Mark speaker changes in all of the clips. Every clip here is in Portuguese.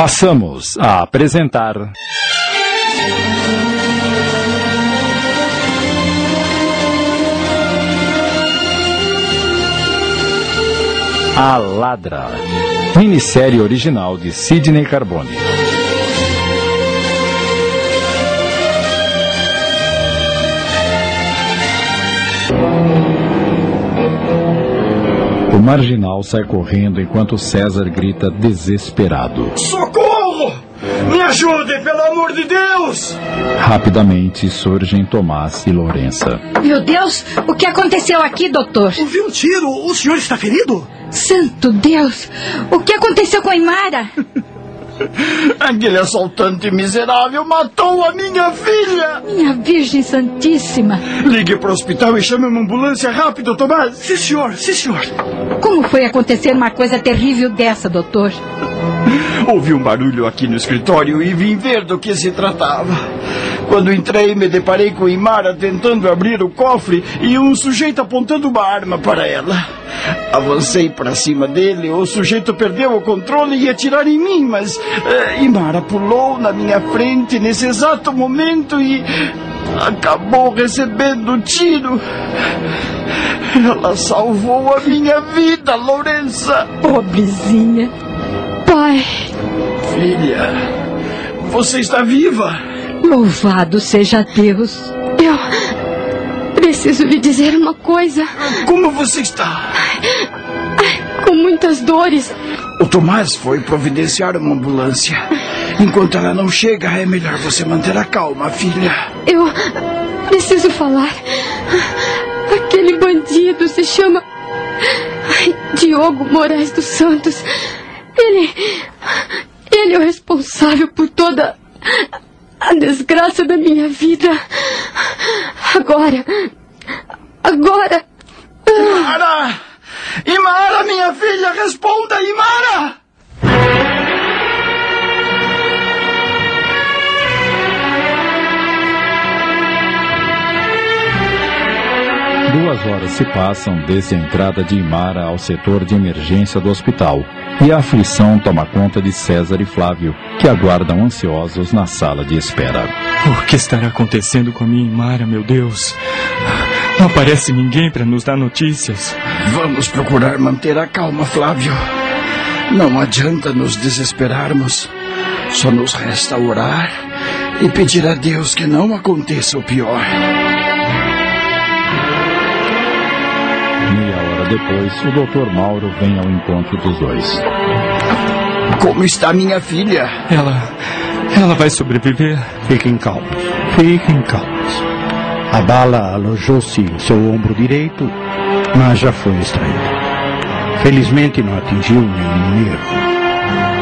Speaker 1: Passamos a apresentar. A Ladra, minissérie original de Sidney Carbone. O marginal sai correndo enquanto César grita desesperado.
Speaker 2: Socorro! Me ajudem, pelo amor de Deus!
Speaker 1: Rapidamente surgem Tomás e Lourença.
Speaker 3: Meu Deus, o que aconteceu aqui, doutor?
Speaker 4: Ouvi um tiro. O senhor está ferido?
Speaker 3: Santo Deus! O que aconteceu com a Imara?
Speaker 2: Aquele assaltante miserável matou a minha filha!
Speaker 3: Minha Virgem Santíssima!
Speaker 2: Ligue para o hospital e chame uma ambulância rápido, Tomás!
Speaker 4: Sim, senhor, sim, senhor.
Speaker 3: Como foi acontecer uma coisa terrível dessa, doutor?
Speaker 2: Ouvi um barulho aqui no escritório e vim ver do que se tratava. Quando entrei, me deparei com Imara tentando abrir o cofre e um sujeito apontando uma arma para ela. Avancei para cima dele, o sujeito perdeu o controle e ia atirar em mim, mas eh, Imara pulou na minha frente nesse exato momento e acabou recebendo o tiro. Ela salvou a minha vida, Lourença.
Speaker 3: Pobrezinha. Pai,
Speaker 2: Filha, você está viva.
Speaker 3: louvado seja Deus.
Speaker 5: Eu preciso lhe dizer uma coisa.
Speaker 2: Como você está?
Speaker 5: Com muitas dores.
Speaker 2: O Tomás foi providenciar uma ambulância. Enquanto ela não chega, é melhor você manter a calma, filha.
Speaker 5: Eu preciso falar. Aquele bandido se chama Diogo Moraes dos Santos. Ele. Ele é o responsável por toda a desgraça da minha vida. Agora. Agora.
Speaker 2: Imara! Imara, minha filha, responda,
Speaker 1: horas se passam desde a entrada de Imara ao setor de emergência do hospital e a aflição toma conta de César e Flávio, que aguardam ansiosos na sala de espera.
Speaker 6: O que estará acontecendo com a minha Imara, meu Deus? Não aparece ninguém para nos dar notícias.
Speaker 2: Vamos procurar manter a calma, Flávio. Não adianta nos desesperarmos. Só nos resta orar e pedir a Deus que não aconteça o pior.
Speaker 1: Depois, o Dr. Mauro vem ao encontro dos dois.
Speaker 2: Como está minha filha?
Speaker 6: Ela. Ela vai sobreviver?
Speaker 7: Fiquem calmos, fiquem calmos. A bala alojou-se em seu ombro direito, mas já foi extraída. Felizmente não atingiu nenhum nervo.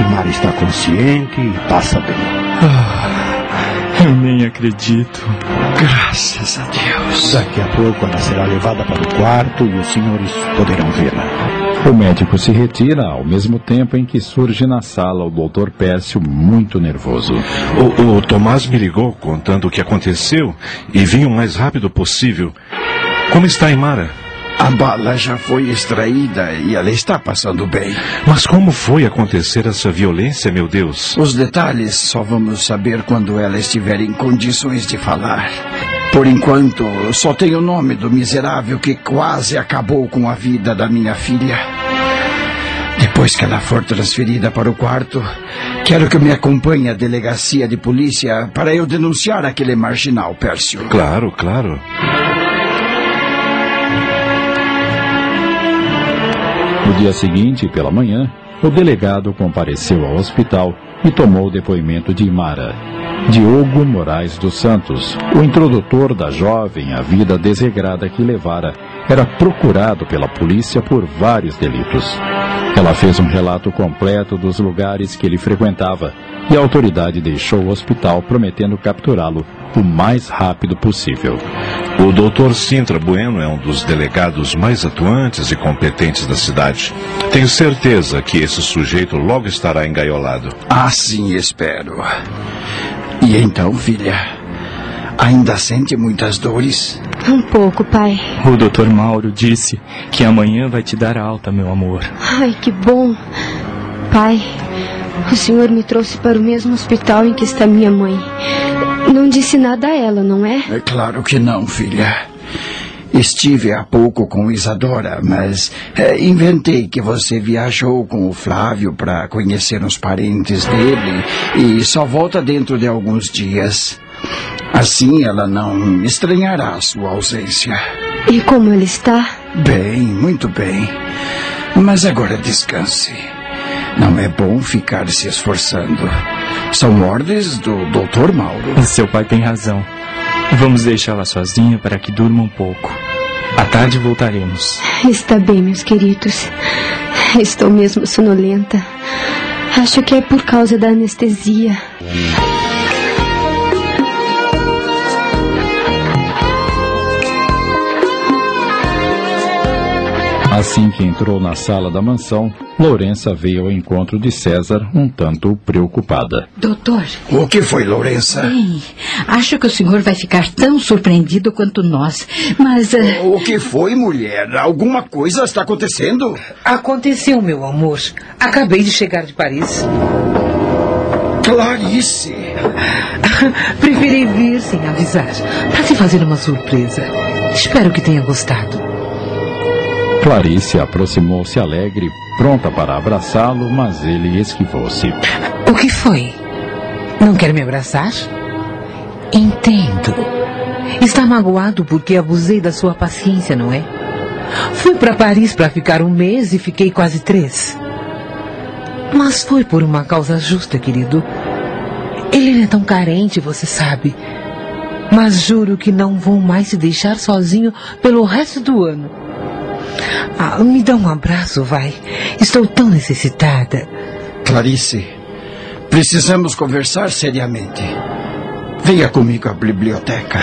Speaker 7: Imar está consciente e passa bem.
Speaker 6: Ah, eu nem acredito.
Speaker 2: Graças a Deus.
Speaker 7: Daqui a pouco ela será levada para o quarto e os senhores poderão vê-la.
Speaker 1: O médico se retira ao mesmo tempo em que surge na sala o Dr. Pércio, muito nervoso.
Speaker 8: O, o Tomás me ligou contando o que aconteceu e vim o mais rápido possível. Como está a Imara?
Speaker 2: A bala já foi extraída e ela está passando bem.
Speaker 8: Mas como foi acontecer essa violência, meu Deus?
Speaker 2: Os detalhes só vamos saber quando ela estiver em condições de falar. Por enquanto, só tenho o nome do miserável que quase acabou com a vida da minha filha. Depois que ela for transferida para o quarto, quero que me acompanhe à delegacia de polícia para eu denunciar aquele marginal, Pércio.
Speaker 8: Claro, claro.
Speaker 1: No dia seguinte, pela manhã, o delegado compareceu ao hospital e tomou o depoimento de Imara. Diogo Moraes dos Santos, o introdutor da jovem à vida desregrada que levara, era procurado pela polícia por vários delitos. Ela fez um relato completo dos lugares que ele frequentava e a autoridade deixou o hospital prometendo capturá-lo o mais rápido possível.
Speaker 8: O doutor Sintra Bueno é um dos delegados mais atuantes e competentes da cidade. Tenho certeza que esse sujeito logo estará engaiolado.
Speaker 2: Assim espero. E então, filha, ainda sente muitas dores?
Speaker 5: Um pouco, pai.
Speaker 6: O Dr. Mauro disse que amanhã vai te dar alta, meu amor.
Speaker 5: Ai, que bom. Pai, O senhor me trouxe para o mesmo hospital em que está minha mãe. Não disse nada a ela, não é?
Speaker 2: É claro que não, filha. Estive há pouco com Isadora, mas é, inventei que você viajou com o Flávio para conhecer os parentes dele e só volta dentro de alguns dias. Assim ela não estranhará a sua ausência.
Speaker 5: E como ele está?
Speaker 2: Bem, muito bem. Mas agora descanse. Não é bom ficar se esforçando. São ordens do Dr. Mauro.
Speaker 6: Seu pai tem razão. Vamos deixá-la sozinha para que durma um pouco. À tarde voltaremos.
Speaker 5: Está bem, meus queridos. Estou mesmo sonolenta. Acho que é por causa da anestesia.
Speaker 1: Assim que entrou na sala da mansão, Lourença veio ao encontro de César um tanto preocupada.
Speaker 3: Doutor.
Speaker 2: O que foi, Lourença?
Speaker 3: Bem, acho que o senhor vai ficar tão surpreendido quanto nós. Mas. Uh...
Speaker 2: O que foi, mulher? Alguma coisa está acontecendo?
Speaker 9: Aconteceu, meu amor. Acabei de chegar de Paris.
Speaker 2: Clarice!
Speaker 9: Preferi vir sem avisar, para te fazer uma surpresa. Espero que tenha gostado.
Speaker 1: Clarice aproximou-se alegre, pronta para abraçá-lo, mas ele esquivou-se.
Speaker 9: O que foi? Não quer me abraçar? Entendo. Está magoado porque abusei da sua paciência, não é? Fui para Paris para ficar um mês e fiquei quase três. Mas foi por uma causa justa, querido. Ele é tão carente, você sabe. Mas juro que não vou mais se deixar sozinho pelo resto do ano. Ah, me dá um abraço, vai. Estou tão necessitada.
Speaker 2: Clarice, precisamos conversar seriamente. Venha comigo à biblioteca.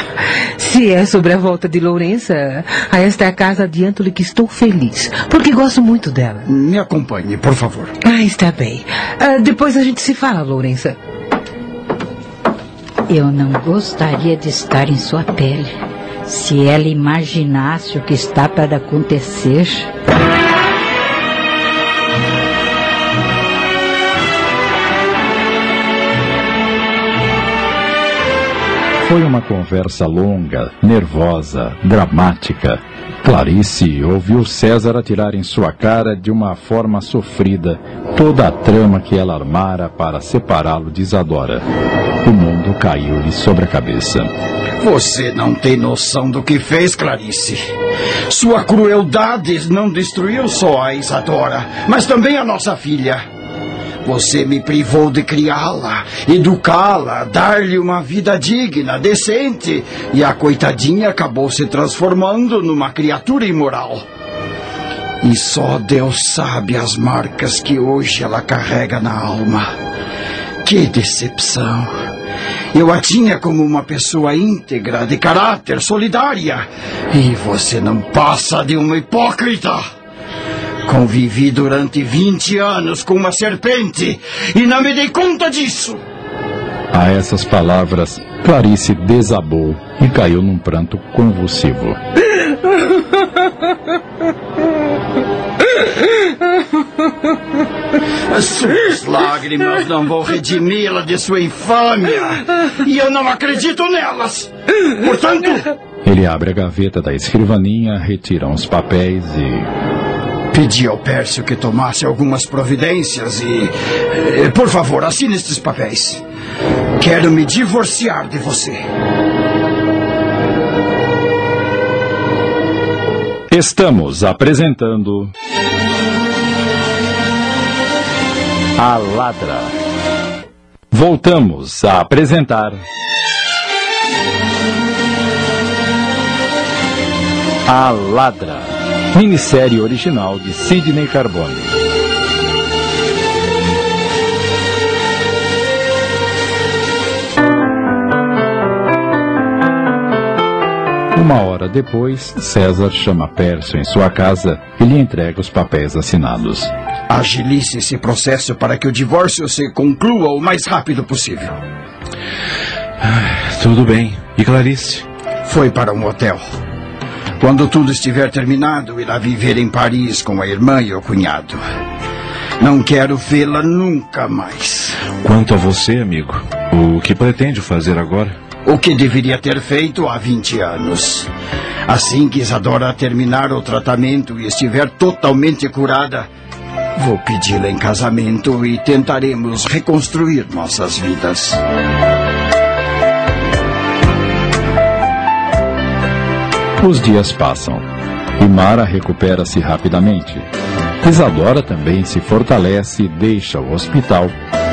Speaker 9: Se é sobre a volta de Lourença a esta casa, adianto-lhe que estou feliz, porque gosto muito dela.
Speaker 2: Me acompanhe, por favor.
Speaker 9: Ah, está bem. Ah, depois a gente se fala, Lourença.
Speaker 3: Eu não gostaria de estar em sua pele. Se ela imaginasse o que está para acontecer.
Speaker 1: Foi uma conversa longa, nervosa, dramática. Clarice ouviu César atirar em sua cara de uma forma sofrida toda a trama que ela armara para separá-lo de Isadora. O mundo caiu-lhe sobre a cabeça.
Speaker 2: Você não tem noção do que fez, Clarice. Sua crueldade não destruiu só a Isadora, mas também a nossa filha. Você me privou de criá-la, educá-la, dar-lhe uma vida digna, decente, e a coitadinha acabou se transformando numa criatura imoral. E só Deus sabe as marcas que hoje ela carrega na alma. Que decepção! Eu a tinha como uma pessoa íntegra, de caráter, solidária. E você não passa de uma hipócrita. Convivi durante 20 anos com uma serpente e não me dei conta disso.
Speaker 1: A essas palavras, Clarice desabou e caiu num pranto convulsivo.
Speaker 2: Suas lágrimas não vão redimi-la de sua infâmia. E eu não acredito nelas. Portanto.
Speaker 1: Ele abre a gaveta da escrivaninha, retira uns papéis e.
Speaker 2: Pedi ao Pércio que tomasse algumas providências e. Eh, por favor, assine estes papéis. Quero me divorciar de você.
Speaker 1: Estamos apresentando. A Ladra. Voltamos a apresentar. A Ladra. Minissérie original de Sidney Carbone. Uma hora depois, César chama Pércio em sua casa e lhe entrega os papéis assinados.
Speaker 2: Agilice esse processo para que o divórcio se conclua o mais rápido possível.
Speaker 8: Ah, tudo bem. E Clarice?
Speaker 2: Foi para um hotel. Quando tudo estiver terminado, irá viver em Paris com a irmã e o cunhado. Não quero vê-la nunca mais.
Speaker 8: Quanto a você, amigo, o que pretende fazer agora?
Speaker 2: O que deveria ter feito há 20 anos. Assim que Isadora terminar o tratamento e estiver totalmente curada, vou pedi-la em casamento e tentaremos reconstruir nossas vidas.
Speaker 1: Os dias passam e Mara recupera-se rapidamente. Isadora também se fortalece, deixa o hospital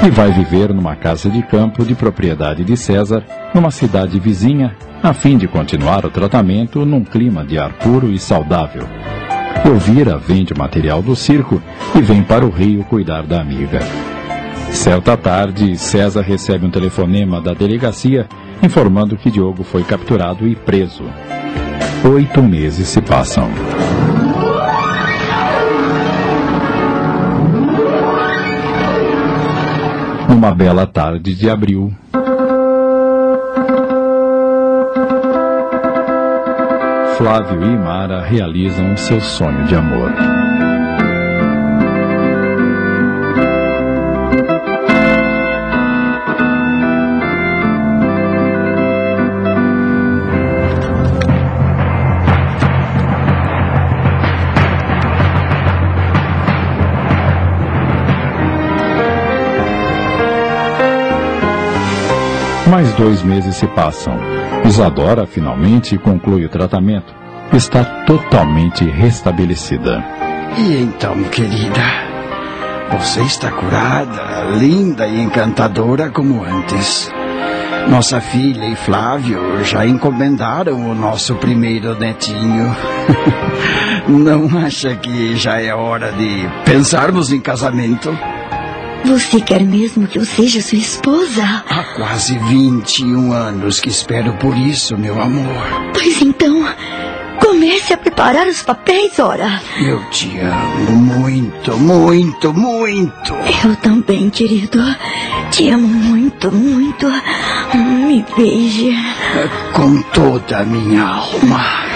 Speaker 1: e vai viver numa casa de campo de propriedade de César, numa cidade vizinha, a fim de continuar o tratamento num clima de ar puro e saudável. Elvira vende material do circo e vem para o Rio cuidar da amiga. Certa tarde, César recebe um telefonema da delegacia informando que Diogo foi capturado e preso. Oito meses se passam. Numa bela tarde de abril, Flávio e Mara realizam seu sonho de amor. Mais dois meses se passam. Isadora finalmente conclui o tratamento. Está totalmente restabelecida.
Speaker 2: E então, querida, você está curada, linda e encantadora como antes. Nossa filha e Flávio já encomendaram o nosso primeiro netinho. Não acha que já é hora de pensarmos em casamento?
Speaker 5: Você quer mesmo que eu seja sua esposa?
Speaker 2: Há quase 21 anos que espero por isso, meu amor.
Speaker 5: Pois então, comece a preparar os papéis, ora.
Speaker 2: Eu te amo muito, muito, muito.
Speaker 5: Eu também, querido. Te amo muito, muito. Me beije.
Speaker 2: Com toda a minha alma.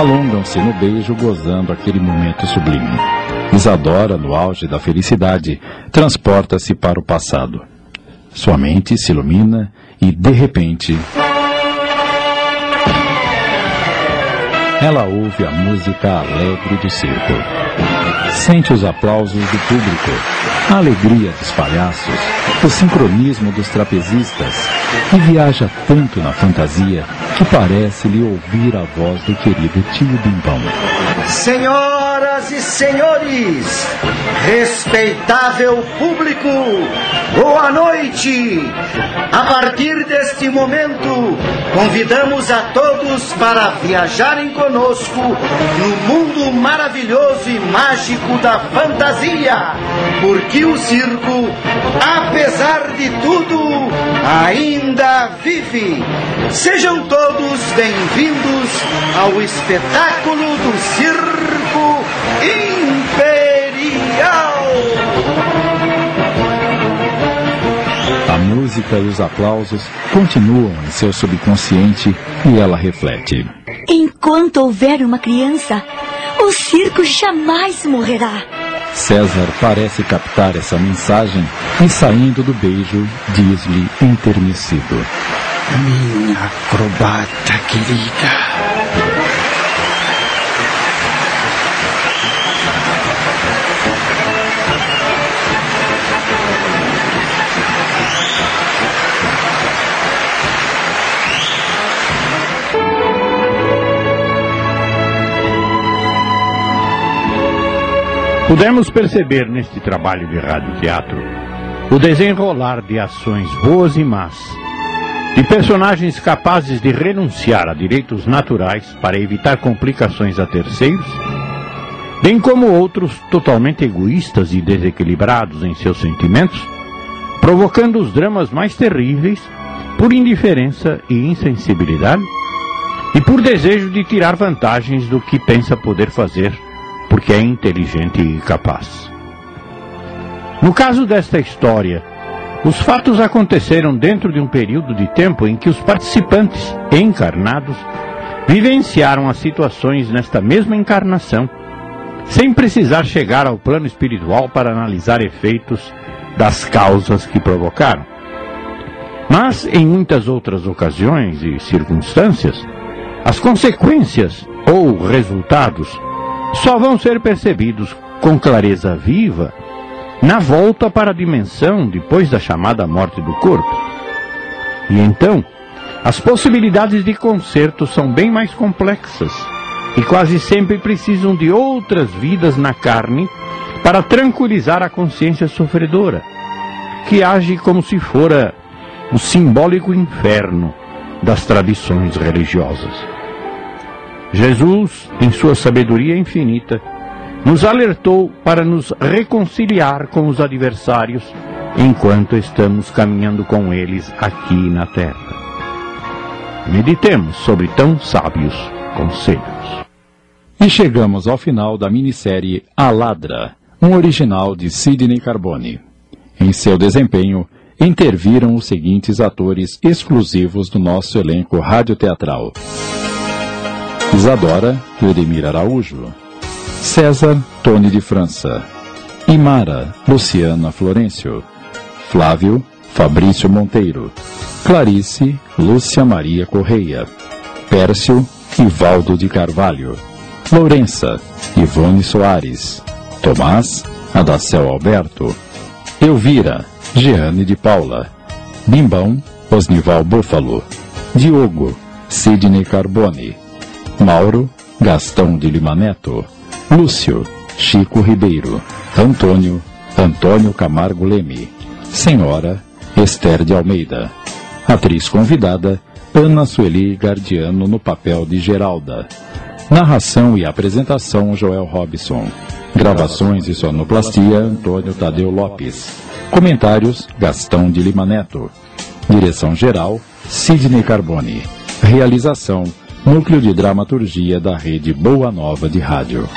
Speaker 1: Alongam-se no beijo, gozando aquele momento sublime. Isadora, no auge da felicidade, transporta-se para o passado. Sua mente se ilumina e, de repente, ela ouve a música alegre do circo. Sente os aplausos do público, a alegria dos palhaços, o sincronismo dos trapezistas e viaja tanto na fantasia que parece-lhe ouvir a voz do querido tio Bimbão.
Speaker 10: Senhoras e senhores, respeitável público, boa noite! A partir deste momento, convidamos a todos para viajarem conosco no mundo maravilhoso e mágico da fantasia, porque o circo, apesar de tudo, ainda vive. Sejam todos bem-vindos ao espetáculo do Circo
Speaker 1: música e os aplausos continuam em seu subconsciente e ela reflete.
Speaker 5: Enquanto houver uma criança, o circo jamais morrerá.
Speaker 1: César parece captar essa mensagem e, saindo do beijo, diz-lhe enternecido:
Speaker 2: Minha acrobata querida.
Speaker 7: Pudemos perceber neste trabalho de rádio-teatro o desenrolar de ações boas e más, de personagens capazes de renunciar a direitos naturais para evitar complicações a terceiros, bem como outros totalmente egoístas e desequilibrados em seus sentimentos, provocando os dramas mais terríveis por indiferença e insensibilidade e por desejo de tirar vantagens do que pensa poder fazer porque é inteligente e capaz. No caso desta história, Os fatos aconteceram dentro de um período de tempo em que os participantes encarnados vivenciaram as situações nesta mesma encarnação, sem precisar chegar ao plano espiritual para analisar efeitos das causas que provocaram. Mas, em muitas outras ocasiões e circunstâncias, as consequências ou resultados só vão ser percebidos com clareza viva na volta para a dimensão depois da chamada morte do corpo. E então, as possibilidades de conserto são bem mais complexas e quase sempre precisam de outras vidas na carne para tranquilizar a consciência sofredora, que age como se fora o simbólico inferno das tradições religiosas. Jesus, em sua sabedoria infinita, nos alertou para nos reconciliar com os adversários enquanto estamos caminhando com eles aqui na terra. Meditemos sobre tão sábios conselhos.
Speaker 1: E chegamos ao final da minissérie A Ladra, um original de Sidney Carbone. Em seu desempenho, interviram os seguintes atores exclusivos do nosso elenco radioteatral. Isadora Eudemir Araújo, César Tony de França, Imara Luciana Florencio, Flávio Fabrício Monteiro, Clarice Lúcia Maria Correia, Pércio Ivaldo de Carvalho, Lourença Ivone Soares, Tomás Adacel Alberto, Elvira Jeane de Paula, Bimbão Osnival Búfalo, Diogo Sidney Carbone, Mauro Gastão de Lima Neto, Lúcio Chico Ribeiro, Antônio Antônio Camargo Leme, Senhora Esther de Almeida, atriz convidada Ana Sueli Gardiano no papel de Geralda, narração e apresentação Joel Robson, gravações e sonoplastia Antônio Tadeu Lopes, comentários Gastão de Lima Neto, direção geral Sidney Carbone, realização Núcleo de Dramaturgia da Rede Boa Nova de Rádio.